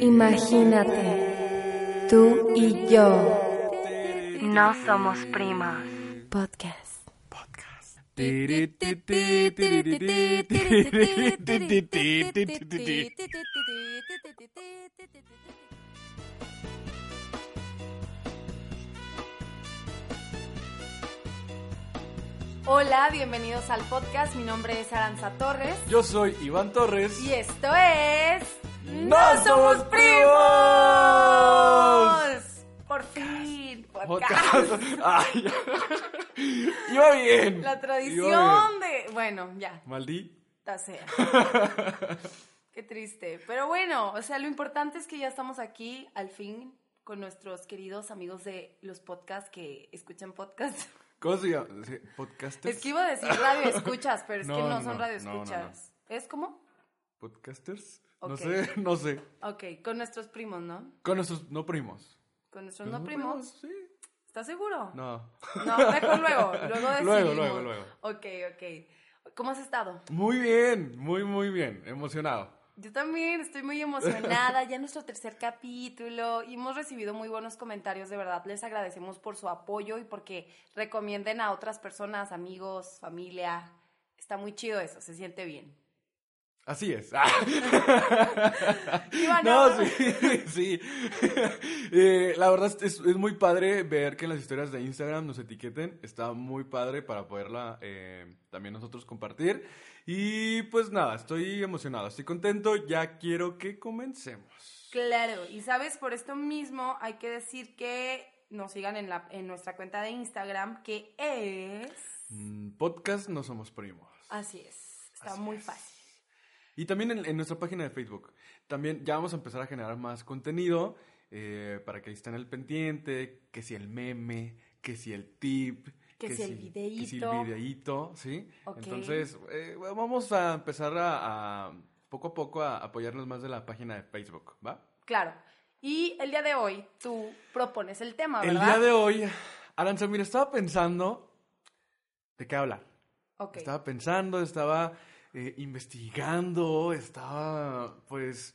Imagínate, tú y yo no somos primos. Podcast. Podcast. Hola, bienvenidos al podcast. Mi nombre es Aranza Torres. Yo soy Iván Torres. Y esto es. ¡No somos primos! Por fin, Podcast. Ay, iba bien. La tradición bien. de. Bueno, ya, Maldita. sea. Qué triste. Pero bueno, o sea, lo importante es que ya estamos aquí al fin con nuestros queridos amigos de los podcasts que escuchan podcasts. ¿Cómo se llama? ¿Podcasters? Es que iba a decir radio escuchas, pero es que No, son radio no, escuchas. ¿Es como? ¿Podcasters? No sé, no sé. Ok, con nuestros primos, ¿no? Con nuestros no primos. Con nuestros no primos. Sí. ¿Estás seguro? No. No, mejor luego. Luego decidimos. Luego, luego, luego. Ok, ok. ¿Cómo has estado? Muy bien, muy, muy bien. Emocionado. Yo también estoy muy emocionada. Ya nuestro tercer capítulo y hemos recibido muy buenos comentarios. De verdad, les agradecemos por su apoyo y porque recomienden a otras personas, amigos, familia. Está muy chido eso, se siente bien. Así es. Iván, No, sí, sí. Eh, la verdad es, es muy padre ver que en las historias de Instagram nos etiqueten. Está muy padre para poderla eh, también nosotros compartir. Y pues nada, estoy emocionado, estoy contento. Ya quiero que comencemos. Claro, y sabes, por esto mismo hay que decir que nos sigan en, la, en nuestra cuenta de Instagram, que es... Mm, Podcast No Somos Primos. Así es, está Así muy es. fácil. Y también en, en nuestra página de Facebook. También ya vamos a empezar a generar más contenido eh, para que ahí estén al pendiente, que si el meme, que si el tip. Que si el Que si videíto. el videíto, ¿sí? Ok. Entonces, eh, vamos a empezar a, a, poco a poco a apoyarnos más de la página de Facebook, ¿va? Claro. Y el día de hoy tú propones el tema, El ¿verdad? día de hoy, Aranza, mira, estaba pensando de qué hablar. Ok. Estaba pensando, estaba eh, investigando, estaba, pues,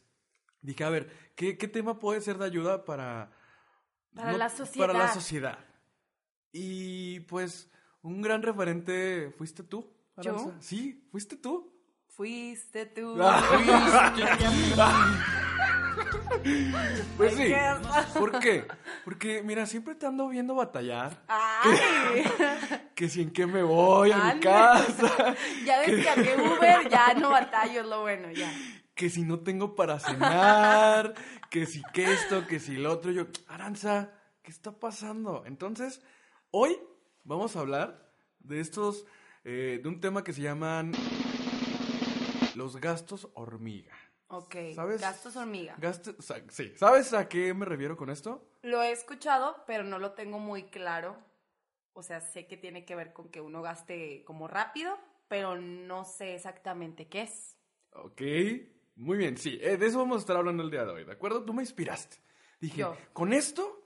dije, a ver, ¿qué, qué tema puede ser de ayuda para... Para la sociedad. Para la sociedad. Y, pues, un gran referente fuiste tú, ¿Yo? Aranza. Sí, fuiste tú. Fuiste tú. Pues sí. ¿Por qué? Porque, mira, siempre te ando viendo batallar. Ay, Que si en qué me voy a mi casa. ya descargué Uber, ya no batallo, es lo bueno, ya. que si no tengo para cenar, que si que esto, que si lo otro. Yo, Aranza, ¿qué está pasando? Entonces, hoy vamos a hablar de estos, eh, de un tema que se llaman los gastos hormiga. Ok. ¿Sabes? Gastos hormiga. Gastos, o sea, sí. ¿Sabes a qué me refiero con esto? Lo he escuchado, pero no lo tengo muy claro. O sea, sé que tiene que ver con que uno gaste como rápido, pero no sé exactamente qué es. Ok, muy bien, sí, eh, de eso vamos a estar hablando el día de hoy, ¿de acuerdo? Tú me inspiraste. Dije, Yo. con esto,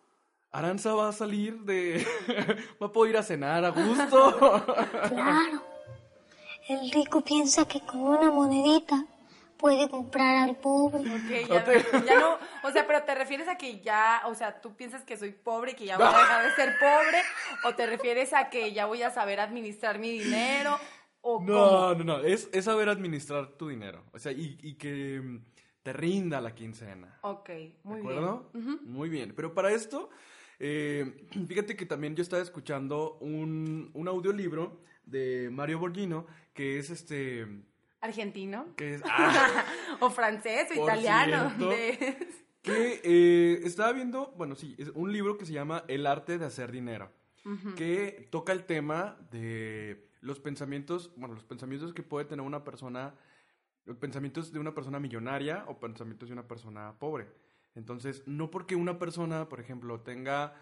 Aranza va a salir de... va a poder ir a cenar a gusto. Claro. El rico piensa que con una monedita puede comprar al pobre. Ok, ya, ya no, o sea, pero te refieres a que ya, o sea, tú piensas que soy pobre y que ya voy a dejar de ser pobre, o te refieres a que ya voy a saber administrar mi dinero, o no, cómo? no, no, es, es saber administrar tu dinero, o sea, y, y que mm, te rinda la quincena. Ok, muy ¿De bien. acuerdo? Muy bien. Pero para esto, eh, fíjate que también yo estaba escuchando un, un audiolibro de Mario Borghino, que es este... ¿Argentino? Que es, ah, o francés, o italiano. cierto. de- que eh, estaba viendo, bueno, sí, es un libro que se llama El arte de hacer dinero, que toca el tema de los pensamientos, bueno, los pensamientos que puede tener una persona, los pensamientos de una persona millonaria o pensamientos de una persona pobre. Entonces, no porque una persona, por ejemplo, tenga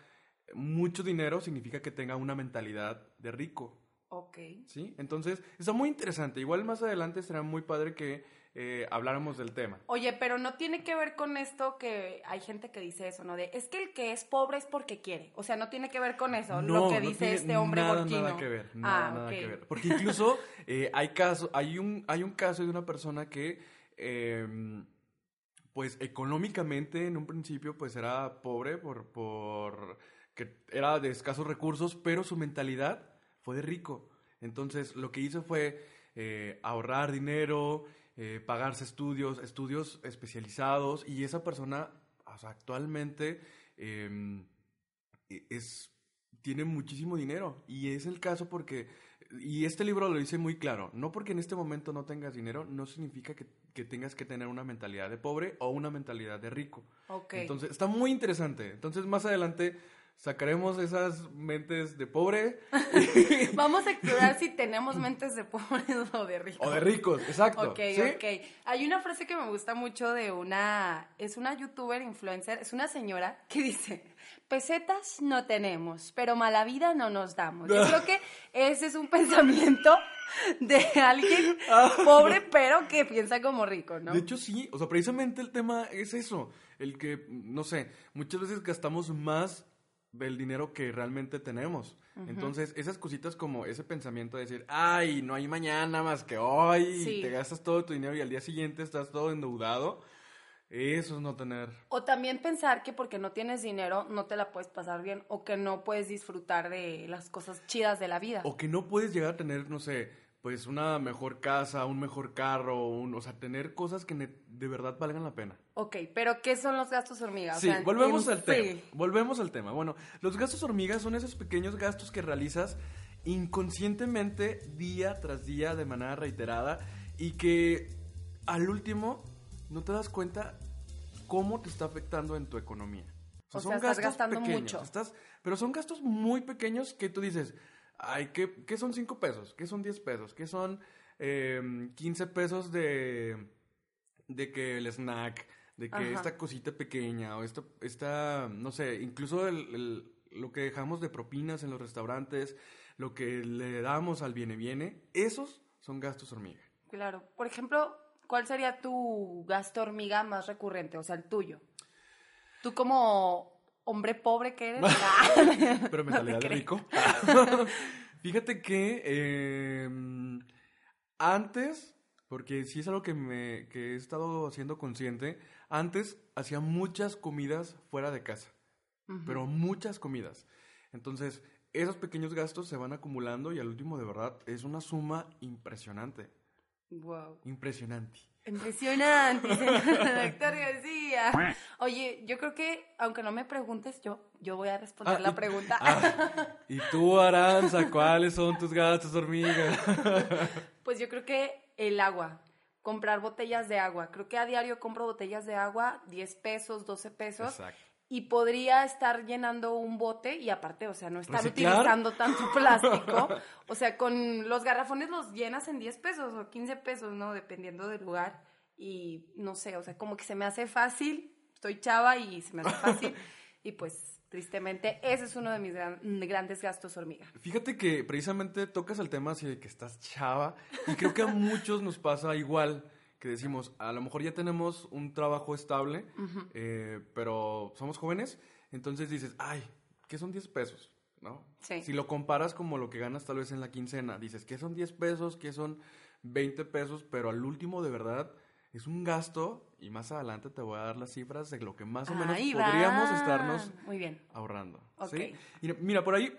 mucho dinero, significa que tenga una mentalidad de rico. Ok. ¿Sí? Entonces, está muy interesante. Igual más adelante será muy padre que eh, habláramos del tema. Oye, pero no tiene que ver con esto que hay gente que dice eso, ¿no? De, es que el que es pobre es porque quiere. O sea, no tiene que ver con eso, lo que no dice este hombre nada, borquino. Nada que ver, nada, ah, nada que ver. Porque incluso eh, hay caso, hay un, hay un caso de una persona que, eh, pues económicamente en un principio, pues era pobre por, por que era de escasos recursos, pero su mentalidad fue de rico. Entonces, lo que hizo fue eh, ahorrar dinero, eh, pagarse estudios, estudios especializados, y esa persona, o sea, actualmente eh, es tiene muchísimo dinero. Y es el caso porque y este libro lo dice muy claro no porque en este momento no tengas dinero no significa que, que tengas que tener una mentalidad de pobre o una mentalidad de rico. Ok. entonces está muy interesante. Entonces más adelante sacaremos esas mentes de pobre Vamos a explorar si tenemos mentes de pobres o de ricos. o de ricos exacto Ok, ¿sí? ok. Hay una frase que me gusta mucho de una, es una youtuber influencer, es una señora que dice, pesetas no tenemos, pero mala vida no nos damos. Yo creo que ese es un pensamiento de alguien pobre, pero que piensa como rico, ¿no? De hecho, sí, o sea, precisamente el tema es eso, el que, no sé, muchas veces gastamos más del dinero que realmente tenemos. Entonces, esas cositas como ese pensamiento de decir, ay, no hay mañana más que hoy, Sí. y te gastas todo tu dinero y al día siguiente estás todo endeudado, eso es no tener... O también pensar que porque no tienes dinero no te la puedes pasar bien o que no puedes disfrutar de las cosas chidas de la vida. O que no puedes llegar a tener, no sé, pues una mejor casa, un mejor carro, un, o sea, tener cosas que de verdad valgan la pena. Ok, pero ¿qué son los gastos hormiga? O Sí, sea, volvemos en- al tema. sí. Volvemos al tema. Bueno, los gastos hormigas son esos pequeños gastos que realizas inconscientemente día tras día de manera reiterada y que al último no te das cuenta cómo te está afectando en tu economía. O sea, estás gastando pequeños, mucho. estás- pero son gastos muy pequeños que tú dices, ay, ¿qué, qué son 5 pesos? ¿Qué son 10 pesos? ¿Qué son eh, 15 pesos de, de que el snack? De que Ajá. esta cosita pequeña o esta, esta no sé, incluso el- el- lo que dejamos de propinas en los restaurantes, lo que le damos al viene viene, esos son gastos hormiga. Claro. Por ejemplo, ¿cuál sería tu gasto hormiga más recurrente? O sea, el tuyo. Tú como hombre pobre que eres. Ah, Pero no mentalidad te de rico. Fíjate que eh, antes, porque sí es algo que, me, que he estado haciendo consciente, antes hacía muchas comidas fuera de casa, pero muchas comidas. Entonces, esos pequeños gastos se van acumulando y al último, de verdad, es una suma impresionante. Wow. Impresionante. Impresionante, señor doctor García. Oye, yo creo que, aunque no me preguntes, yo, yo voy a responder Ah, la y- pregunta. Ah, y tú, Aranza, ¿cuáles son tus gastos, hormiga? Pues yo creo que el agua, comprar botellas de agua. Creo que a diario compro botellas de agua, 10 pesos, 12 pesos. Exacto. Y podría estar llenando un bote y aparte, o sea, no estar ¿Reciclar? utilizando tanto plástico. O sea, con los garrafones los llenas en 10 pesos o 15 pesos, ¿no? Dependiendo del lugar. Y no sé, o sea, como que se me hace fácil. Estoy chava y se me hace fácil. y pues, tristemente, ese es uno de mis gran- grandes gastos hormiga. Fíjate que precisamente tocas el tema así de que estás chava y creo que a muchos nos pasa igual que decimos, a lo mejor ya tenemos un trabajo estable, eh, pero somos jóvenes, entonces dices, ay, ¿qué son 10 pesos? ¿No? Sí. Si lo comparas como lo que ganas tal vez en la quincena, dices, ¿qué son 10 pesos? ¿Qué son 20 pesos? Pero al último, de verdad, es un gasto y más adelante te voy a dar las cifras de lo que más o menos Ahí podríamos va. estarnos Muy bien. ahorrando. ¿sí? Mira, mira, por ahí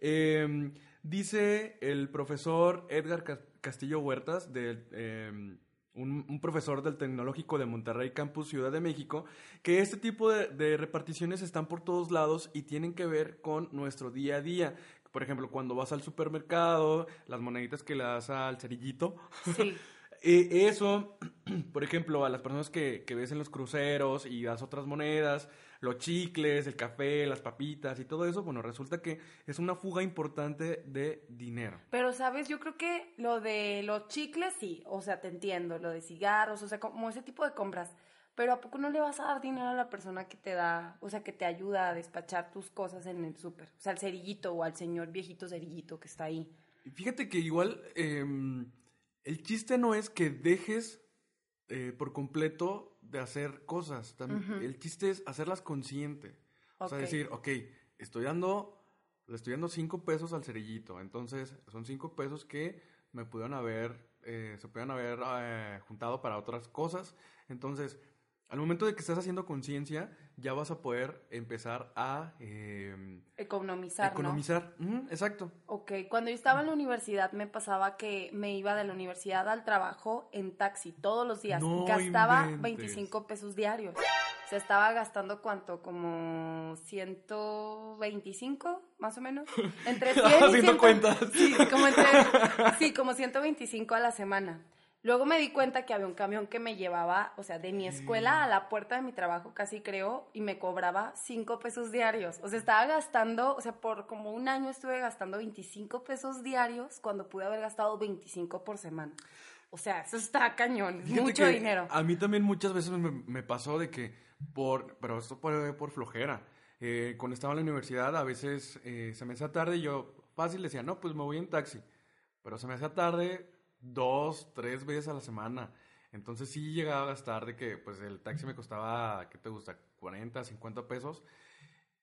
eh, dice el profesor Edgar Cas- Castillo Huertas, del, eh, un, un profesor del Tecnológico de Monterrey Campus Ciudad de México, que este tipo de, de reparticiones están por todos lados y tienen que ver con nuestro día a día. Por ejemplo, cuando vas al supermercado, las moneditas que le das al cerillito, Sí. eh, eso, por ejemplo, a las personas que, que ves en los cruceros y das otras monedas, los chicles, el café, las papitas y todo eso, bueno, resulta que es una fuga importante de dinero. Pero, ¿sabes? Yo creo que lo de los chicles, sí. O sea, te entiendo. Lo de cigarros, o sea, como ese tipo de compras. Pero ¿a poco no le vas a dar dinero a la persona que te da, o sea, que te ayuda a despachar tus cosas en el súper? O sea, al cerillito o al señor viejito cerillito que está ahí. Fíjate que igual em, el chiste no es que dejes eh, por completo de hacer cosas. El chiste es hacerlas consciente. O sea, decir, ok, estoy dando, le estoy dando cinco pesos al cerillito. Entonces, son cinco pesos que me pudieron haber, eh, se pudieron haber eh, juntado para otras cosas. Entonces, al momento de que estás haciendo conciencia, ya vas a poder empezar a em, Economizar, ¿no? economizar. Exacto. Ok, cuando yo estaba en la universidad me pasaba que me iba de la universidad al trabajo en taxi todos los días. No Gastaba inventes. 25 pesos diarios. O sea, estaba gastando cuánto, como 125, más o menos. Entre 100 y Haciendo 100 cuentas. Sí, como entre, sí, como 125 a la semana. Luego me di cuenta que había un camión que me llevaba, o sea, de mi escuela a la puerta de mi trabajo, casi creo, y me cobraba 5 pesos diarios. O sea, estaba gastando, o sea, por como un año estuve gastando 25 pesos diarios cuando pude haber gastado 25 por semana. O sea, eso está cañón, Fíjate mucho dinero. A mí también muchas veces me, me pasó de que por, pero esto por, por flojera. Eh, cuando estaba en la universidad a veces eh, se me hacía tarde y yo fácil decía, no, pues me voy en taxi. Pero se me hacía tarde dos, tres veces a la semana. Entonces sí llegaba a gastar de que pues el taxi me costaba, ¿qué te gusta? 40, 50 pesos.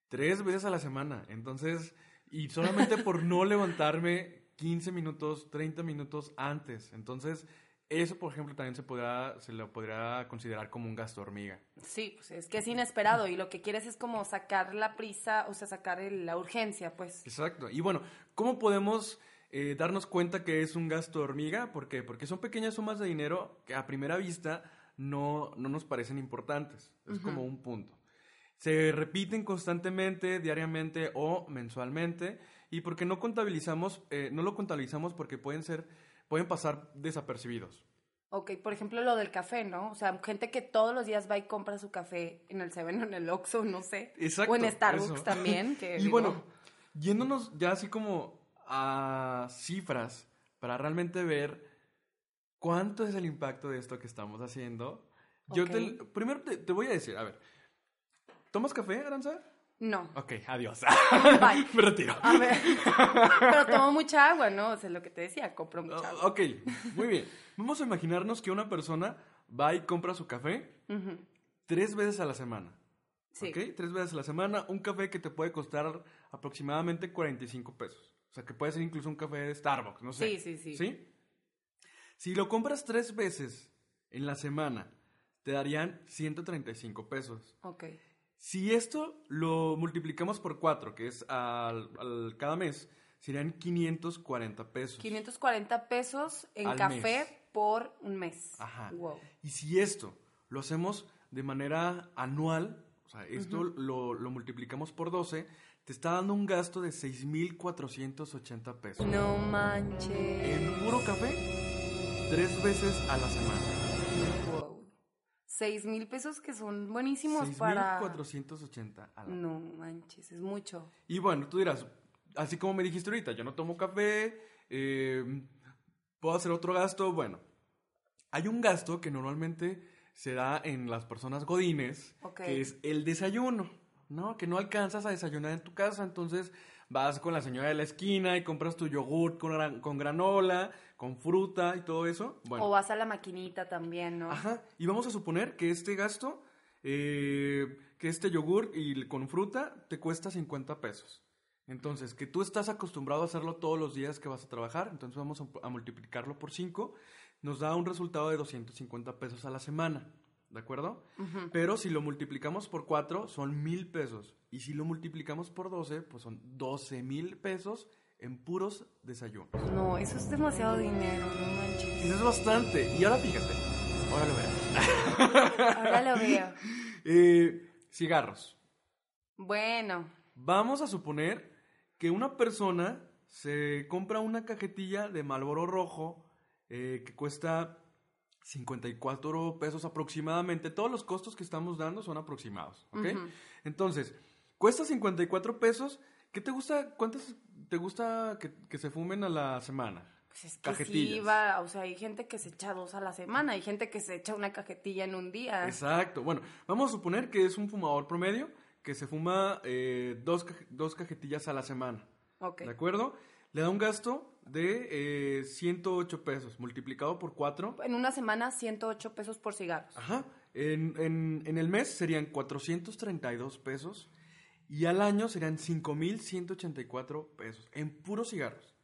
Tres veces a la semana. Entonces, y solamente por no levantarme 15 minutos, 30 minutos antes. Entonces, eso, por ejemplo, también se podrá, se lo podría considerar como un gasto hormiga. Sí, pues es que es inesperado y lo que quieres es como sacar la prisa, o sea, sacar el- la urgencia, pues. Exacto. Y bueno, ¿cómo podemos eh, darnos cuenta que es un gasto hormiga? ¿Por qué? Porque son pequeñas sumas de dinero que a primera vista no, no nos parecen importantes. Es como un punto. Se repiten constantemente, diariamente o mensualmente. Y porque no contabilizamos, eh, no lo contabilizamos porque pueden ser, pueden pasar desapercibidos. Ok, por ejemplo, lo del café, ¿no? O sea, gente que todos los días va y compra su café en el Seven o en el Oxxo, no sé. Exacto. O en Starbucks eso. también. Que, y digo, bueno, yéndonos ya así como a cifras para realmente ver cuánto es el impacto de esto que estamos haciendo. Yo te, primero te, te voy a decir, a ver, ¿tomas café, Aranza? No. Ok, adiós. Bye. Me retiro. A ver. Pero tomo mucha agua, ¿no? O sea, lo que te decía, compro mucha agua. Oh, ok, muy bien. Vamos a imaginarnos que una persona va y compra su café tres veces a la semana. Sí. ¿Ok? Tres veces a la semana, un café que te puede costar aproximadamente 45 pesos. O sea, que puede ser incluso un café de Starbucks, no sé. Sí, sí, sí. ¿Sí? Si lo compras tres veces en la semana, te darían 135 pesos. Ok. Si esto lo multiplicamos por cuatro, que es al, al- cada mes, serían 540 pesos. 540 pesos en Al café mes. por un mes. Ajá. Wow. Y si esto lo hacemos de manera anual, o sea, esto lo, lo multiplicamos por 12, te está dando un gasto de 6,480 pesos. No manches. En puro café, tres veces a la semana. Wow. Seis mil pesos que son buenísimos para... 6,480 a la No manches, es mucho. Y bueno, tú dirás, así como me dijiste ahorita, yo no tomo café, eh, puedo hacer otro gasto. Bueno, hay un gasto que normalmente se da en las personas godines, que es el desayuno, ¿no? Que no alcanzas a desayunar en tu casa, entonces vas con la señora de la esquina y compras tu yogurt con, gran- con granola, con fruta y todo eso. Bueno, O vas a la maquinita también, ¿no? Ajá, y vamos a suponer que este gasto, eh, que este yogur y con fruta te cuesta 50 pesos. Entonces, que tú estás acostumbrado a hacerlo todos los días que vas a trabajar, entonces vamos a, a multiplicarlo por 5, nos da un resultado de 250 pesos a la semana, ¿de acuerdo? Pero si lo multiplicamos por 4, son mil pesos. Y si lo multiplicamos por 12, pues son 12 mil pesos en puros desayunos. No, eso es demasiado dinero, no manches. Eso es bastante. Y ahora fíjate, ahora lo verás. Ahora lo veo. Eh, cigarros. Bueno, Vamos a suponer que una persona se compra una cajetilla de Malboro rojo eh, que cuesta 54 pesos aproximadamente. Todos los costos que estamos dando son aproximados, ¿ok? Entonces, cuesta 54 pesos. ¿Qué te gusta? ¿Cuántas te gusta que, que se fumen a la semana? pues es que sí va, o sea, hay gente que se echa dos a la semana, hay gente que se echa una cajetilla en un día. Exacto. Bueno, vamos a suponer que es un fumador promedio que se fuma eh, dos, dos cajetillas a la semana. Ok. ¿De acuerdo? Le da un gasto de eh, 108 pesos, multiplicado por 4. En una semana, 108 pesos por cigarros. Ajá. En, en- en el mes serían 432 pesos y al año serían 5.184 pesos en puros cigarros.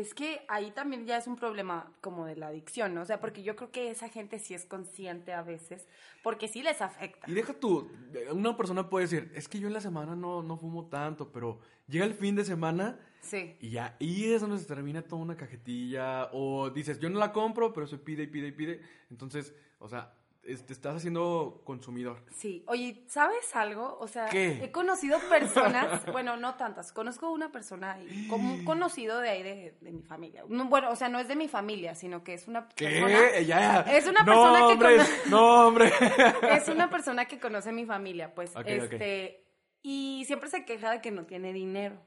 Es que ahí también ya es un problema como de la adicción, ¿no? O sea, porque yo creo que esa gente sí es consciente a veces, porque sí les afecta. Y deja tú, una persona puede decir, es que yo en la semana no, no fumo tanto, pero llega el fin de semana Sí. y ya ahí es donde se termina toda una cajetilla o dices, yo no la compro, pero se pide y pide y pide. Entonces, o sea, es- te estás haciendo consumidor. Sí, oye, ¿sabes algo? O sea, ¿Qué? he conocido personas, bueno, no tantas, conozco una persona, y como un conocido de ahí de, de mi familia. No, bueno, o sea, no es de mi familia, sino que es una persona... ¿Qué? Ya. Es una no, persona que hombre, cono- No, hombre. Es una persona que conoce mi familia, pues, Ok, ok. este, y siempre se queja de que no tiene dinero,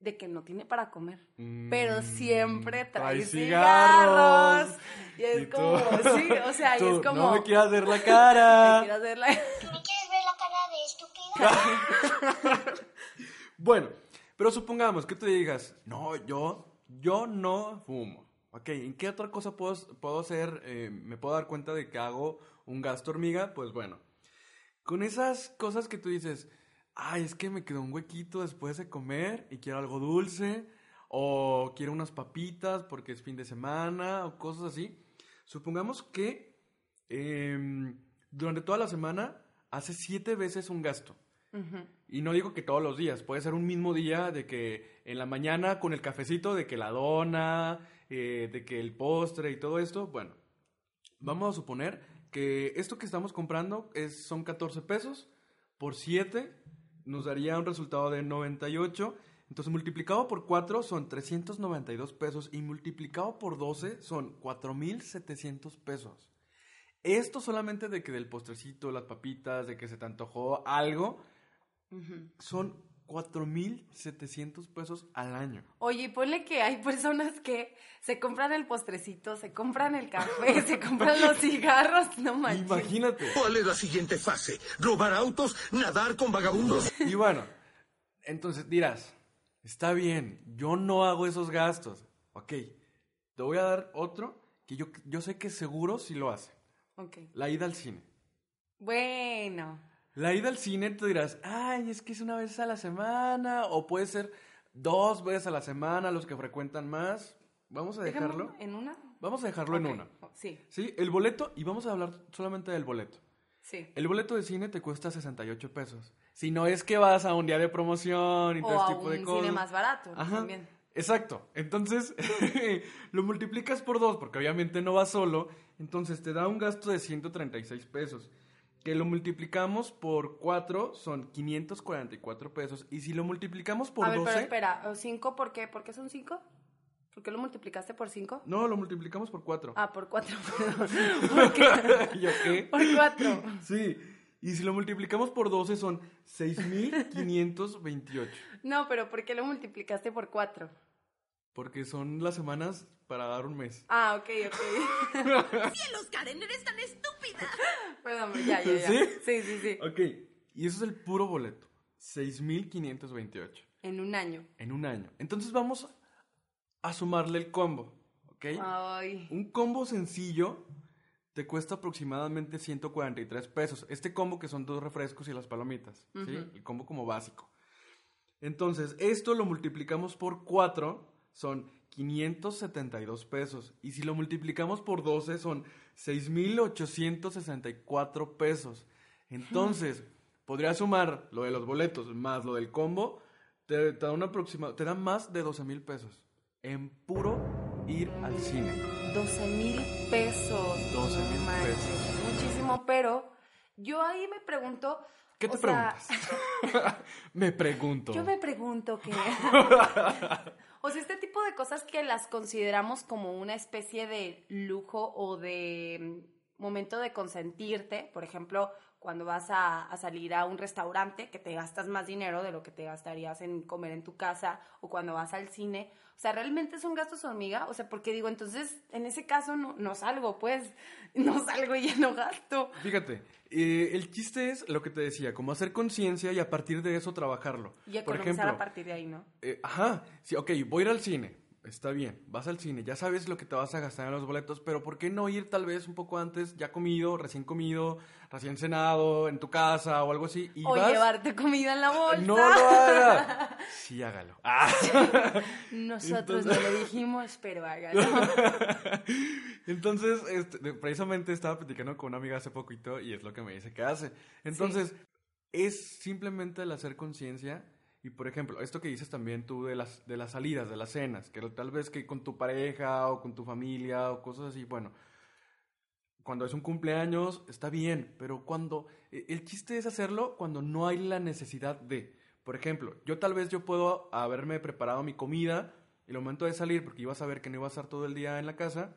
de que no tiene para comer, Mm, pero siempre trae, cigarros. cigarros. Y es Y tú- como, sí, o sea, y es como... No me quieras ver la "Te cara. quiero hacer la- ¿Me quieres ver la cara de estúpida? Bueno, pero supongamos que tú digas, no, yo, yo no fumo. Ok, ¿en qué otra cosa puedo, puedo hacer? eh, ¿Me puedo dar cuenta de que hago un gasto hormiga? Pues bueno, con esas cosas que tú dices, ay, es que me quedó un huequito después de comer y quiero algo dulce, o quiero unas papitas porque es fin de semana, o cosas así. Supongamos que em, durante toda la semana hace siete veces un gasto. Y no digo que todos los días, puede ser un mismo día de que en la mañana con el cafecito, de que la dona, eh, de que el postre y todo esto. Bueno, vamos a suponer que esto que estamos comprando es, son 14 pesos por 7, nos daría un resultado de 98. Entonces multiplicado por 4 son 392 pesos y multiplicado por 12 son 4.700 pesos. Esto solamente de que del postrecito, las papitas, de que se te antojó algo, son 4.700 pesos al año. Oye, y ponle que hay personas que se compran el postrecito, se compran el café, se compran los cigarros, no manches. Imagínate. ¿Cuál es la siguiente fase? ¿Robar autos? ¿Nadar con vagabundos? Y bueno, entonces dirás, está bien, yo no hago esos gastos. Ok, te voy a dar otro que yo, yo sé que seguro sí lo hace. Ok. La ida al cine. Bueno. La ida al cine te dirás, ay, es que es una vez a la semana, o puede ser dos veces a la semana, los que frecuentan más. Vamos a dejarlo. ¿En una? Vamos a dejarlo en una. Sí, Sí, el boleto, y vamos a hablar solamente del boleto. sí. El boleto de cine te cuesta 68 pesos. Si no es que vas a un día de promoción y todo O ese a tipo de un cosas. cine más barato Ajá. también. Exacto. Entonces, lo multiplicas por dos, porque obviamente no vas solo. Entonces te da un gasto de 136 pesos. Que lo multiplicamos por 4 son 544 pesos. Y si lo multiplicamos por a ver, 12. pero espera, ¿cinco por qué? ¿Por qué son cinco? ¿Por qué lo multiplicaste por cinco? No, lo multiplicamos por 4. Ah, por cuatro, perdón. ¿Por qué? ¿Yo qué? Por cuatro. Sí. Y si lo multiplicamos por 12 son 6.528. No, pero ¿por qué lo multiplicaste por cuatro? Porque son las semanas para dar un mes. Ah, ok, ok. ¡Cielos, Karen, eres tan estúpida! Perdón, ya, ya, ya. ¿Sí? Sí, sí, sí. Ok. Y eso es el puro boleto. 6.528 En un año. en un año. Entonces vamos a sumarle el combo. ¿Ok? Ay. Un combo sencillo te cuesta aproximadamente 143 pesos. Este combo que son dos refrescos y las palomitas. ¿sí? El combo como básico. Entonces, esto lo multiplicamos por 4, son 572 pesos. Y si lo multiplicamos por 12, son 6,864 pesos. Entonces, podría sumar lo de los boletos más lo del combo, te, te da una aproxima- te da más de 12 mil pesos. En puro ir al cine. 12 mil pesos. 12 mil pesos. es Muchísimo, pero yo ahí me pregunto. ¿Qué te o sea, preguntas? me pregunto. Yo me pregunto que. O sea, este tipo de cosas que las consideramos como una especie de lujo o de mm, momento de consentirte. Por ejemplo, cuando vas a, a salir a un restaurante que te gastas más dinero de lo que te gastarías en comer en tu casa o cuando vas al cine. O sea, ¿realmente son gastos hormiga? O sea, porque digo, entonces, en ese caso no, no salgo, pues. No salgo y ya no gasto. Fíjate, eh, el chiste es lo que te decía, como hacer conciencia y a partir de eso trabajarlo. Y Por economizar ejemplo, a partir de ahí, ¿no? eh, ajá, sí, ok, voy a ir al cine. Está bien, vas al cine, ya sabes lo que te vas a gastar en los boletos, pero ¿por qué no ir tal vez un poco antes, ya comido, recién comido, recién cenado, en tu casa o algo así? Y O vas- llevarte comida en la bolsa. No lo haga. Sí, hágalo. Ah. Nosotros Entonces- no le dijimos, pero hágalo. Entonces, este, precisamente estaba platicando con una amiga hace poquito y es lo que me dice que hace. Entonces, es simplemente el hacer conciencia y, por ejemplo, esto que dices también tú de las, de las salidas, de las cenas, que tal vez que con tu pareja o con tu familia o cosas así, bueno, cuando es un cumpleaños está bien, pero cuando e- el chiste es hacerlo cuando no hay la necesidad de, por ejemplo, yo tal vez yo puedo haberme preparado mi comida y el momento de salir porque iba a saber que no iba a estar todo el día en la casa,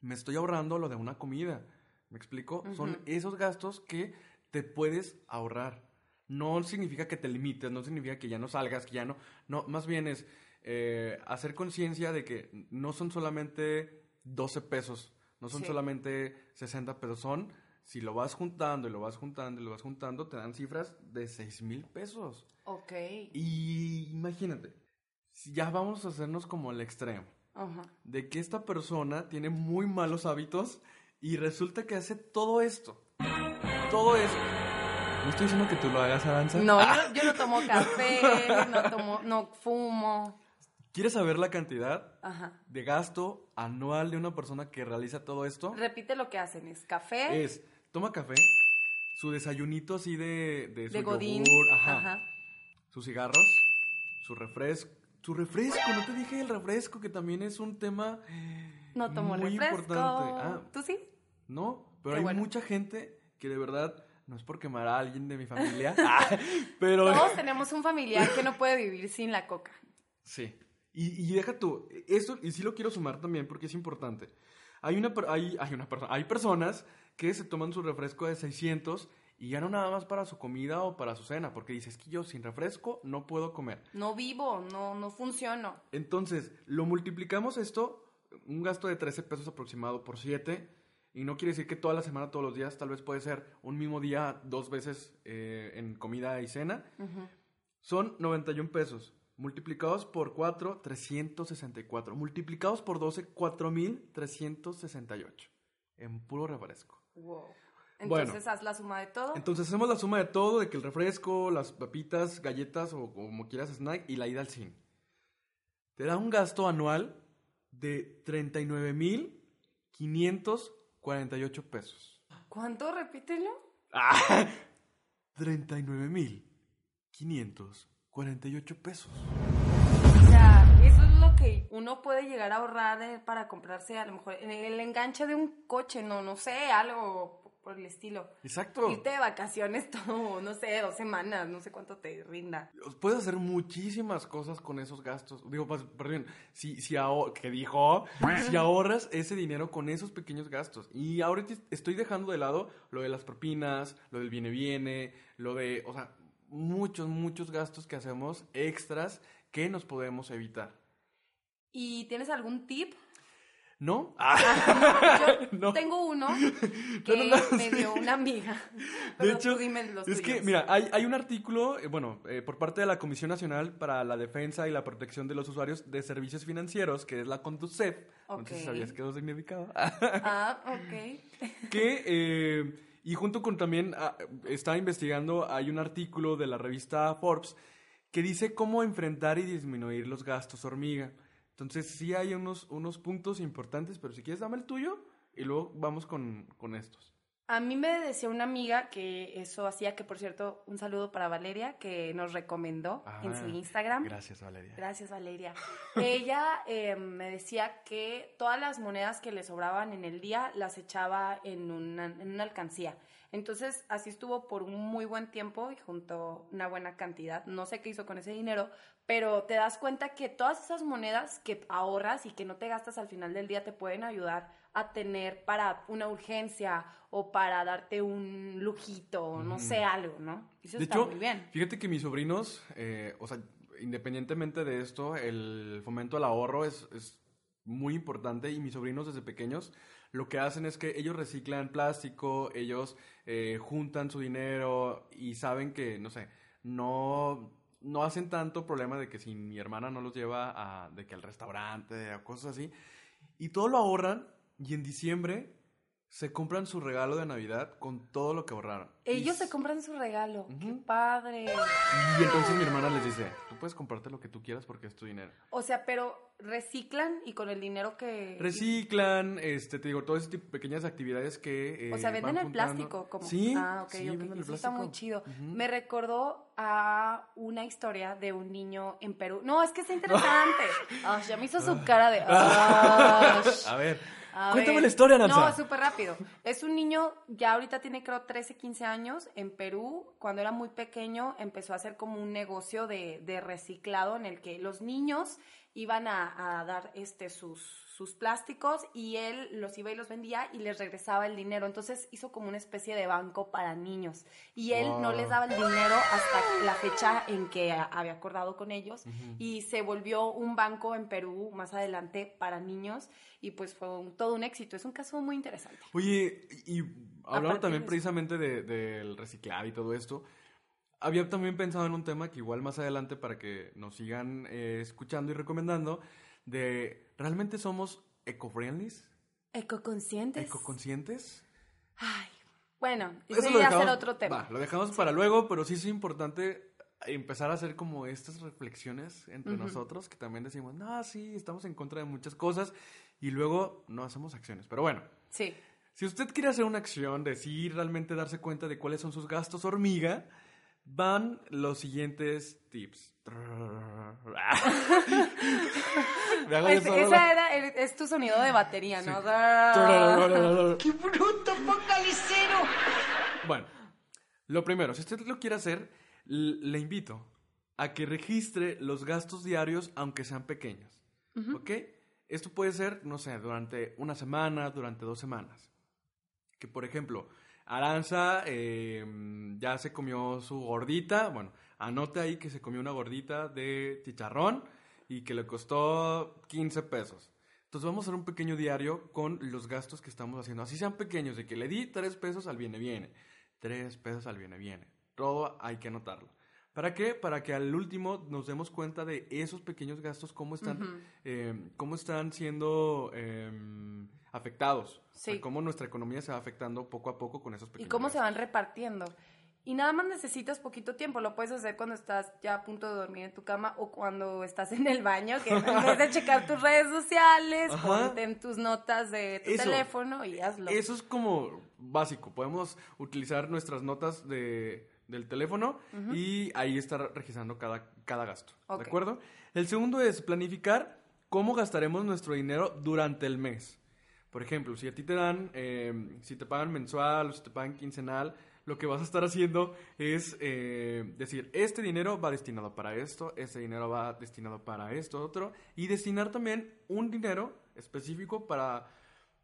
me estoy ahorrando lo de una comida. ¿Me explico? Son esos gastos que te puedes ahorrar. No significa que te limites, no significa que ya no salgas, que ya no. No, más bien es eh, hacer conciencia de que no son solamente 12 pesos, no son Sí. solamente 60 pesos, son. Si lo vas juntando y lo vas juntando y lo vas juntando, te dan cifras de 6 mil pesos. ok. Y imagínate, si ya vamos a hacernos como el extremo Ajá. de que esta persona tiene muy malos hábitos y resulta que hace todo esto. Todo esto. No estoy diciendo que tú lo hagas, Aranza. No, yo, yo no tomo café, no tomo, no fumo. ¿Quieres saber la cantidad Ajá. de gasto anual de una persona que realiza todo esto? Repite lo que hacen, es café Es, toma café, su desayunito así de, de, su de godín, yogur, ajá, ajá. sus cigarros, su refresco. Su refresco, no te dije el refresco, que también es un tema No tomo muy refresco. importante. Ah, ¿Tú sí? No, pero Qué hay bueno. mucha gente que de verdad, no es por quemar a alguien de mi familia, pero Todos tenemos un familiar que no puede vivir sin la coca. sí. Y, y deja tú, esto, y sí lo quiero sumar también porque es importante. Hay una, hay, hay una persona, hay personas que se toman su refresco de 600 y ya no nada más para su comida o para su cena, porque dices que yo sin refresco no puedo comer. No vivo, no, no funciono. Entonces, lo multiplicamos esto, un gasto de 13 pesos aproximado por 7, y no quiere decir que toda la semana, todos los días, tal vez puede ser un mismo día, dos veces eh, en comida y cena. Son 91 pesos. Multiplicados por 4, 364. Multiplicados por 12, 4,368. En puro refresco. Wow. Bueno. Entonces haz la suma de todo. Entonces hacemos la suma de todo, de que el refresco, las papitas, galletas o como quieras snack y la ida al cine. Te da un gasto anual de 39,548 pesos. ¿Cuánto? Repítelo. ¡Ah! 39,548 pesos. O sea, eso es lo que uno puede llegar a ahorrar eh, para comprarse a lo mejor en el enganche de un coche, no, no sé, algo por el estilo. Exacto. Irte de vacaciones todo, no sé, dos semanas, no sé cuánto te rinda. Puedes hacer muchísimas cosas con esos gastos. Digo, perdón, si, si ¿qué dijo? Si ahorras ese dinero con esos pequeños gastos. Y ahorita estoy dejando de lado lo de las propinas, lo del viene-viene, lo de, o sea, muchos, muchos gastos que hacemos extras que nos podemos evitar. ¿Y tienes algún tip? ¿No? Yo No. tengo uno que No, no, no, me sí. dio una amiga. De hecho, tú dime los es que, mira, hay, hay un artículo, eh, bueno, eh, por parte de la Comisión Nacional para la Defensa y la Protección de los Usuarios de Servicios Financieros, que es la CONDUCEF. No sé si Ok. sabías que eso significaba. Ah, ok. que, eh, y junto con también, ah, estaba investigando, hay un artículo de la revista Forbes que dice cómo enfrentar y disminuir los gastos hormiga. Entonces, sí hay unos, unos puntos importantes, pero si quieres, dame el tuyo y luego vamos con, con estos. A mí me decía una amiga que eso hacía, que por cierto, un saludo para Valeria, que nos recomendó en su Ah, Instagram. Gracias, Valeria. Gracias, Valeria. Ella eh, me decía que todas las monedas que le sobraban en el día las echaba en una, en una alcancía. Entonces, así estuvo por un muy buen tiempo y juntó una buena cantidad. No sé qué hizo con ese dinero, pero te das cuenta que todas esas monedas que ahorras y que no te gastas al final del día te pueden ayudar a tener para una urgencia o para darte un lujito, no sé, algo, ¿no? Eso De está hecho, muy bien. fíjate que mis sobrinos, eh, o sea, independientemente de esto, el fomento al ahorro es, es muy importante y mis sobrinos desde pequeños lo que hacen es que ellos reciclan plástico, ellos eh, juntan su dinero y saben que, no sé, no no hacen tanto problema de que si mi hermana no los lleva a, de que al restaurante o cosas así. Y todo lo ahorran y en diciembre se compran su regalo de Navidad con todo lo que ahorraron. Ellos Y se compran su regalo. ¡Qué padre! Y entonces mi hermana les dice, tú puedes comprarte lo que tú quieras porque es tu dinero. O sea, pero reciclan y con el dinero que... Reciclan, este, te digo, tipo de pequeñas actividades que... eh, O sea, venden el juntando. plástico como. Sí, Ah, ok, sí, ok. venden el Eso está muy chido. Me recordó a una historia de un niño en Perú. No, es que está interesante. Ya me hizo su cara de. A ver, A cuéntame ver. la historia, Nanza. No, súper rápido. Es un niño, ya ahorita tiene creo 13, 15 años, en Perú. Cuando era muy pequeño empezó a hacer como un negocio de, de reciclado en el que los niños iban a, a dar este sus, sus plásticos y él los iba y los vendía y les regresaba el dinero. Entonces hizo como una especie de banco para niños. Y él no les daba el dinero hasta la fecha en que había acordado con ellos. Y se volvió un banco en Perú más adelante para niños. Y pues fue un- todo un éxito. Es un caso muy interesante. Oye, y hablando también de precisamente de- del reciclar y todo esto, había también pensado en un tema que igual más adelante para que nos sigan eh, escuchando y recomendando, de ¿realmente somos eco-friendly? Ecoconscientes. ¿Ecoconscientes? Ay, bueno, Eso eso lo dejamos, ser otro tema. va, lo dejamos para luego, pero sí es importante empezar a hacer como estas reflexiones entre nosotros, que también decimos, no, sí, estamos en contra de muchas cosas, y luego no hacemos acciones. Pero bueno, Sí. si usted quiere hacer una acción de sí realmente darse cuenta de cuáles son sus gastos hormiga, van los siguientes tips. Me hago yo Es- esa la- era, es tu sonido de batería, ¿no? ¡Qué bruto focalicero! Bueno, lo primero, si usted lo quiere hacer, le invito a que registre los gastos diarios, aunque sean pequeños. ¿Ok? Esto puede ser, no sé, durante una semana, durante dos semanas. Que, por ejemplo, Aranza eh, ya se comió su gordita. Bueno, anote ahí que se comió una gordita de chicharrón y que le costó 15 pesos. Entonces vamos a hacer un pequeño diario con los gastos que estamos haciendo. Así sean pequeños, de que le di 3 pesos al viene viene. 3 pesos al viene viene. Todo hay que anotarlo. ¿Para qué? Para que al último nos demos cuenta de esos pequeños gastos, cómo están, eh, cómo están siendo eh, afectados. O sea, Sí. cómo nuestra economía se va afectando poco a poco con esos Y pequeños cómo se van repartiendo. Y nada más necesitas poquito tiempo. Lo puedes hacer cuando estás ya a punto de dormir en tu cama o cuando estás en el baño, que en vez de checar tus redes sociales, Ajá. ponte en tus notas de tu Eso. teléfono y hazlo. Eso es como básico. Podemos utilizar nuestras notas de, del teléfono y ahí estar registrando cada, cada gasto. Ok. ¿De acuerdo? El segundo es planificar cómo gastaremos nuestro dinero durante el mes. Por ejemplo, si a ti te dan, eh, si te pagan mensual o si te pagan quincenal, lo que vas a estar haciendo es eh, decir, este dinero va destinado para esto, este dinero va destinado para esto, otro, y destinar también un dinero específico para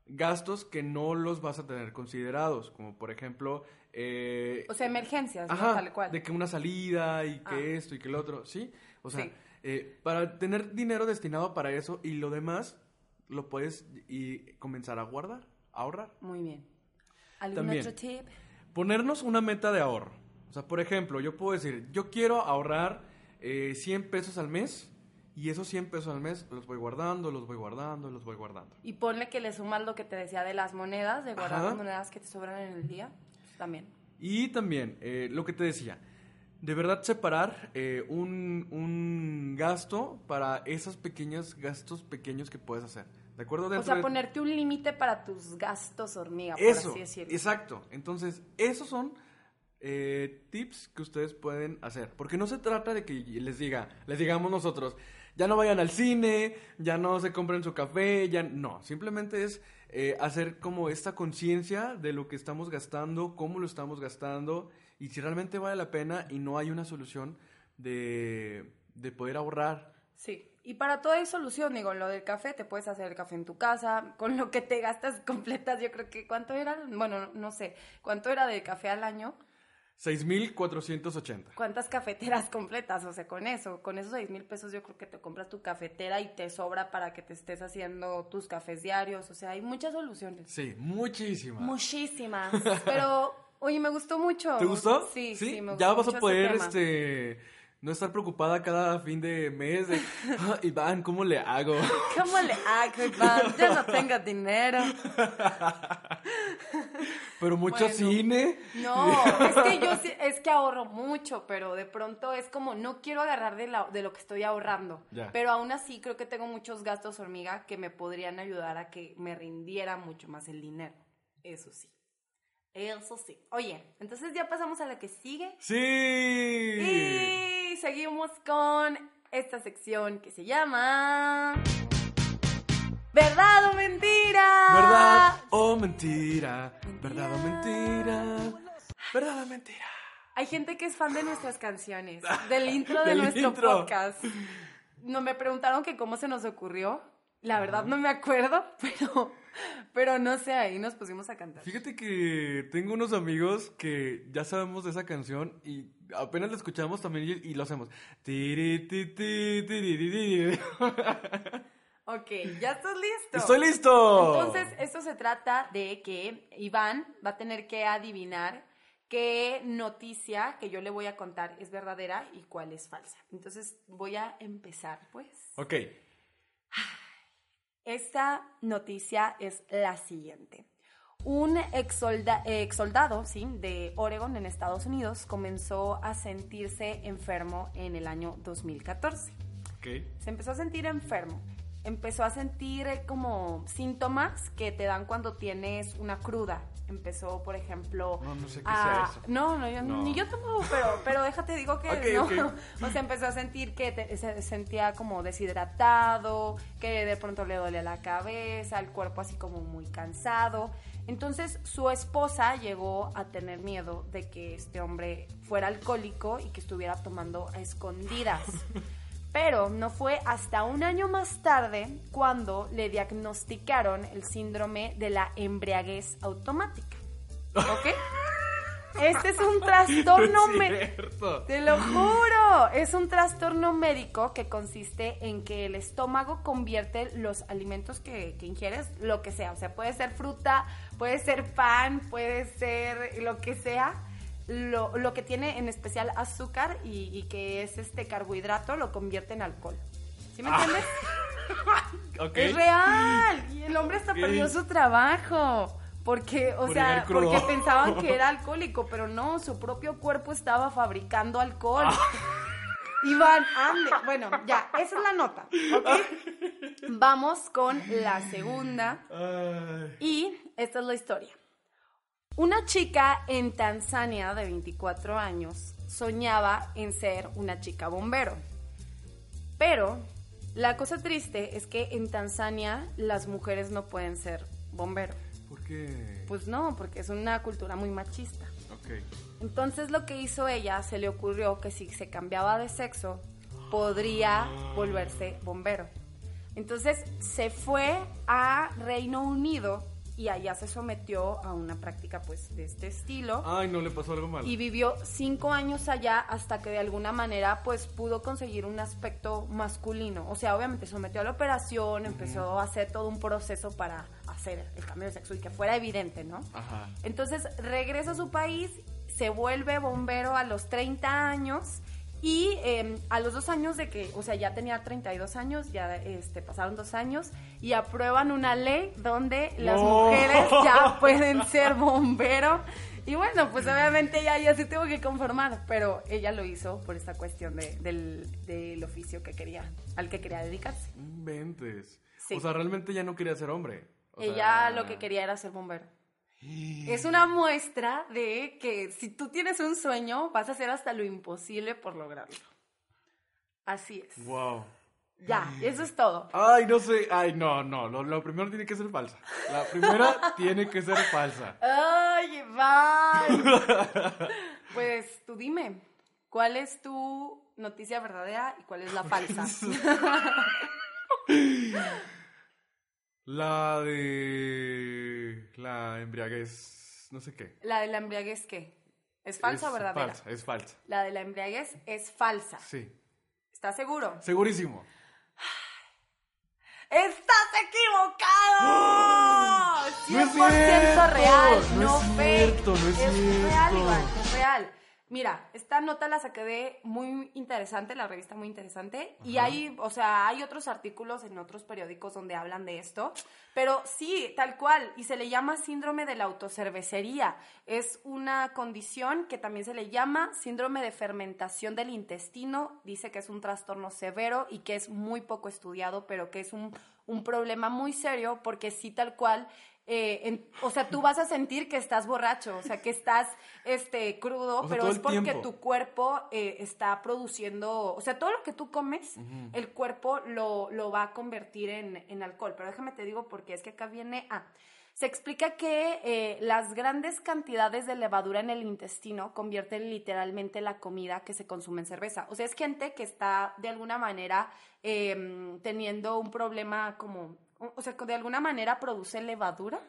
gastos que no los vas a tener considerados, como por ejemplo... eh, O sea, emergencias, Tal cual. de que una salida y que Ah. esto y que el otro, ¿sí? O sea, Sí. eh, para tener dinero destinado para eso y lo demás lo puedes y comenzar a guardar, a ahorrar. Muy bien. ¿Algún También. otro tip? Ponernos una meta de ahorro. O sea, por ejemplo, yo puedo decir, yo quiero ahorrar eh, 100 pesos al mes y esos 100 pesos al mes los voy guardando, los voy guardando, los voy guardando. Y ponle que le sumas lo que te decía de las monedas, de guardar Ajá. las monedas que te sobran en el día. También. Y también, eh, lo que te decía, de verdad separar eh, un, un gasto para esos pequeños gastos pequeños que puedes hacer. ¿De acuerdo? O sea, de- ponerte un límite para tus gastos hormiga, por Eso, así decirlo. exacto. Entonces, esos son eh, tips que ustedes pueden hacer. Porque no se trata de que les diga, les digamos nosotros, ya no vayan al cine, ya no se compren su café, ya no. Simplemente es eh, hacer como esta conciencia de lo que estamos gastando, cómo lo estamos gastando y si realmente vale la pena y no hay una solución de, de poder ahorrar. Sí, y para todo hay solución, digo, lo del café, te puedes hacer el café en tu casa, con lo que te gastas completas, yo creo que, ¿cuánto era? Bueno, no sé, ¿cuánto era de café al año? 6,480. ¿Cuántas cafeteras completas? O sea, con eso, con esos seis mil pesos yo creo que te compras tu cafetera y te sobra para que te estés haciendo tus cafés diarios, o sea, hay muchas soluciones. Sí, muchísimas. Muchísimas, pero, oye, me gustó mucho. ¿Te gustó? Sí, sí, me gustó Ya vas mucho a poder, este, no estar preocupada cada fin de mes de, "Ah, Iván, ¿cómo le hago? ¿Cómo le hago, Iván? Yo no tengo dinero. Pero mucho Bueno. cine. No, es que yo es que ahorro mucho, pero de pronto es como no quiero agarrar de, la- de lo que estoy ahorrando. Ya. Pero aún así creo que tengo muchos gastos hormiga que me podrían ayudar a que me rindiera mucho más el dinero. Eso sí. Eso sí. Oye, entonces ya pasamos a la que sigue. Sí. Y seguimos con esta sección que se llama ¿Verdad o mentira? ¿Verdad o mentira? ¿Verdad o mentira? ¿Verdad o mentira? Hay gente que es fan de nuestras canciones, del intro de Del nuestro intro. podcast. No me preguntaron que cómo se nos ocurrió. La verdad no me acuerdo, pero, pero no sé, ahí nos pusimos a cantar. Fíjate que tengo unos amigos que ya sabemos de esa canción y apenas la escuchamos también y, y lo hacemos. Ok, ¿ya estás listo? ¡Estoy listo! Entonces, esto se trata de que Iván va a tener que adivinar qué noticia que yo le voy a contar es verdadera y cuál es falsa. Entonces, voy a empezar, pues. Ok. Esta noticia es la siguiente. Un ex, soldado ¿sí? de Oregon en Estados Unidos comenzó a sentirse enfermo en el año 2014. Ok. Se empezó a sentir enfermo. Empezó a sentir eh, como síntomas que te dan cuando tienes una cruda. Empezó, por ejemplo, No, no sé qué a- sea eso. No, no, yo- No. ni yo tampoco, pero, pero déjate, digo que Ok, no. O sea, empezó a sentir que te- se sentía como deshidratado, que de pronto le dolía la cabeza, el cuerpo así como muy cansado. Entonces su esposa llegó a tener miedo de que este hombre fuera alcohólico y que estuviera tomando a escondidas. Pero no fue hasta un año más tarde cuando le diagnosticaron el síndrome de la embriaguez automática. ¿Ok? Este es un trastorno... No cierto. te lo juro, es un trastorno médico que consiste en que el estómago convierte los alimentos que, que ingieres, lo que sea, o sea, puede ser fruta, puede ser pan, puede ser lo que sea, lo, lo que tiene en especial azúcar y, y que es este carbohidrato, lo convierte en alcohol. ¿Sí me entiendes? Ok. Es real. Y el hombre hasta Ok. perdió su trabajo. Porque, o Por sea, porque pensaban que era alcohólico, pero no, su propio cuerpo estaba fabricando alcohol. Ah. Iván, ande. Bueno, ya, esa es la nota. ¿ok? Vamos con la segunda. Y esta es la historia. Una chica en Tanzania de 24 años soñaba en ser una chica bombero. Pero la cosa triste es que en Tanzania las mujeres no pueden ser bombero. ¿Por qué? Pues no, porque es una cultura muy machista. Ok. Entonces lo que hizo ella, se le ocurrió que si se cambiaba de sexo, podría volverse bombero. Entonces se fue a Reino Unido y allá se sometió a una práctica pues de este estilo. Ay, no le pasó algo malo. Y vivió cinco años allá hasta que de alguna manera pues pudo conseguir un aspecto masculino. O sea, obviamente sometió a la operación, empezó a hacer todo un proceso para hacer el cambio de sexo y que fuera evidente, ¿no? Ajá. Entonces regresa a su país, se vuelve bombero a los 30 años y eh, a los dos años de que, o sea, ya tenía 32 años, ya este, pasaron dos años y aprueban una ley donde las No. mujeres ya pueden ser bombero. Y bueno, pues obviamente ella ya se tuvo que conformar, pero ella lo hizo por esta cuestión de- del, del oficio que quería, al que quería dedicarse. Inventes. Sí. O sea, realmente ya no quería ser hombre. O Ella sea- lo que quería era ser bombero. Es una muestra de que si tú tienes un sueño, vas a hacer hasta lo imposible por lograrlo. Así es. Wow. Ya, eso es todo. Ay, no sé. Ay, no, no. Lo, lo primero tiene que ser falsa. La primera tiene que ser falsa. ¡Ay, Iván! Pues tú dime, ¿cuál es tu noticia verdadera y cuál es la falsa? La de. La embriaguez. No sé qué. ¿La de la embriaguez qué? ¿Es falsa o Es verdadera? Falsa, es falsa. La de la embriaguez es falsa. Sí. ¿Estás seguro? Segurísimo. ¡Estás equivocado! No es 100% cierto, real, no no, es fake. cierto, no es real, cierto. Iván, es real. Mira, esta nota la saqué de muy interesante, la revista muy interesante, y hay, o sea, hay otros artículos en otros periódicos donde hablan de esto, pero sí, tal cual, y se le llama síndrome de la autocervecería. Es una condición que también se le llama síndrome de fermentación del intestino, dice que es un trastorno severo y que es muy poco estudiado, pero que es un, un problema muy serio porque sí, tal cual, eh, en- o sea, tú vas a sentir que estás borracho, o sea, que estás este, crudo, O sea, pero es porque tiempo. tu cuerpo eh, está produciendo, o sea, todo lo que tú comes, el cuerpo lo, lo va a convertir en, en alcohol. Pero déjame te digo porque es que acá viene a... Se explica que eh, las grandes cantidades de levadura en el intestino convierten literalmente la comida que se consume en cerveza. O sea, es gente que está de alguna manera em, teniendo un problema como, o sea, de alguna manera produce levadura,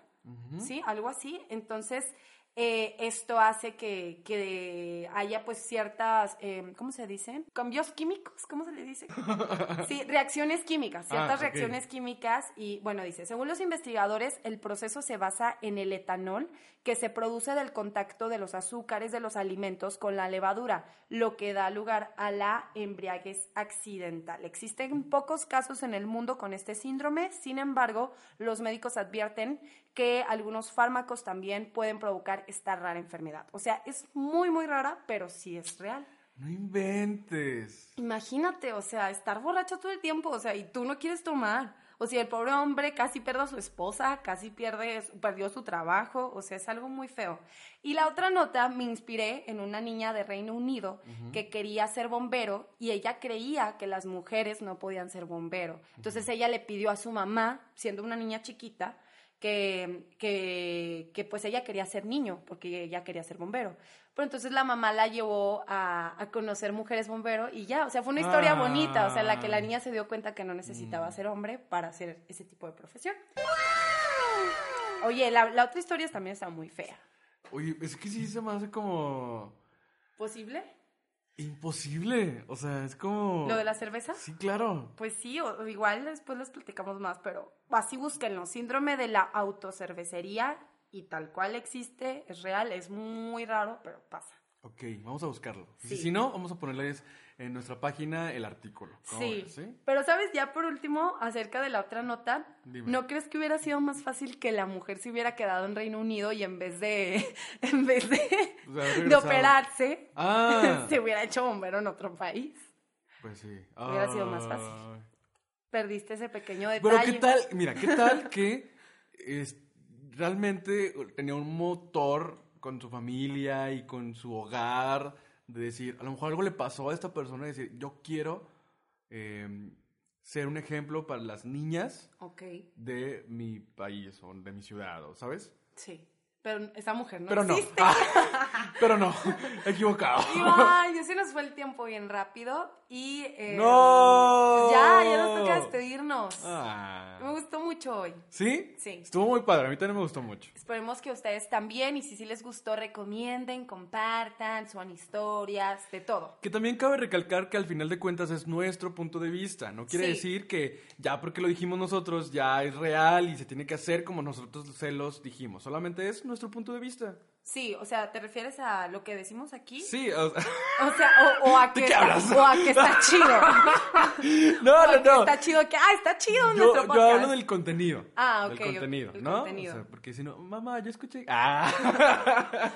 ¿sí? Algo así. Entonces, eh, esto hace que, que haya pues ciertas, em, ¿cómo se dicen? Cambios químicos, ¿cómo se le dice? Sí, reacciones químicas, ciertas Ah, ok. reacciones químicas y bueno, dice, según los investigadores, el proceso se basa en el etanol que se produce del contacto de los azúcares de los alimentos con la levadura, lo que da lugar a la embriaguez accidental. Existen pocos casos en el mundo con este síndrome, sin embargo, los médicos advierten que algunos fármacos también pueden provocar esta rara enfermedad. O sea, es muy, muy rara, pero sí es real. No inventes. Imagínate, o sea, estar borracho todo el tiempo, o sea, y tú no quieres tomar. O sea, el pobre hombre casi pierde a su esposa, casi pierde, perdió su trabajo, o sea, es algo muy feo. Y la otra nota me inspiré en una niña de Reino Unido que quería ser bombero y ella creía que las mujeres no podían ser bombero. Entonces ella le pidió a su mamá, siendo una niña chiquita, que, que, que pues ella quería ser niño, porque ella quería ser bombero. Pero entonces la mamá la llevó a, a conocer mujeres bombero y ya, o sea, fue una historia Ah. bonita, o sea, en la que la niña se dio cuenta que no necesitaba ser hombre para hacer ese tipo de profesión. Oye, la, la otra historia también está muy fea. Oye, es que sí se me hace como ¿Posible? Imposible. O sea, es como. ¿Lo de la cerveza? Sí, claro. Pues sí, o, o igual después les platicamos más, pero así búsquenlo. Síndrome de la autocervecería y tal cual existe, es real, es muy raro, pero pasa. Ok, vamos a buscarlo. Si- Sí. Si no, vamos a ponerles en nuestra página el artículo. ¿Cómo Sí. ves, sí? Pero sabes, ya por último, acerca de la otra nota, Dime. ¿no crees que hubiera sido más fácil que la mujer se hubiera quedado en Reino Unido y en vez de, en vez de, O sea, de operarse, Ah, se hubiera hecho bombero en otro país? pues sí. Hubiera sido más fácil. Perdiste ese pequeño Pero detalle. qué tal, mira, qué tal que es, realmente tenía un motor con su familia y con su hogar de decir, a lo mejor algo le pasó a esta persona y decir, yo quiero eh, ser un ejemplo para las niñas de mi país o de mi ciudad, ¿o ¿sabes? sí. Pero esa mujer no Pero no. existe. Ah, pero no, equivocado. Ay, ya se nos fue el tiempo bien rápido y... eh, ¡No! Ya, ya nos toca despedirnos. Ah. Me gustó mucho hoy. ¿Sí? Sí. Estuvo muy padre, a mí también me gustó mucho. Esperemos que ustedes también y si sí les gustó, recomienden, compartan, suban historias, de todo. Que también cabe recalcar que al final de cuentas es nuestro punto de vista. No quiere Sí. decir que ya porque lo dijimos nosotros ya es real y se tiene que hacer como nosotros se los dijimos. Solamente es nuestro punto de vista. Sí, o sea, ¿te refieres a lo que decimos aquí? Sí, o sea, O sea, o, o a que qué está, hablas? o a que está chido. no, O no, que no. Está chido que, ah, está chido Yo, nuestro yo podcast. hablo del contenido. Ah, ok, Del contenido, el ¿no? contenido. O sea, porque si no, mamá, yo escuché. Ah.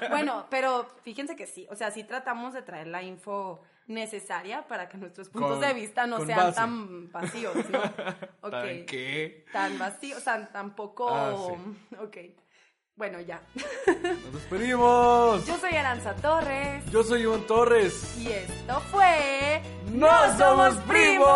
Bueno, pero fíjense que sí, o sea, sí tratamos de traer la info necesaria para que nuestros puntos Con- de vista no sean base. tan vacíos, ¿no? Ok. ¿Tan qué? Tan vacíos, o sea, tampoco... Ah, Ok. Bueno, ya. Nos despedimos. Yo soy Aranza Torres Yo soy Iván Torres. y esto fue... ¡No somos primos!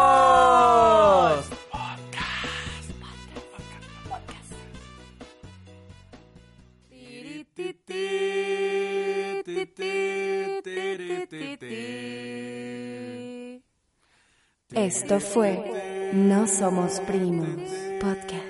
Esto fue No Somos Primos Podcast.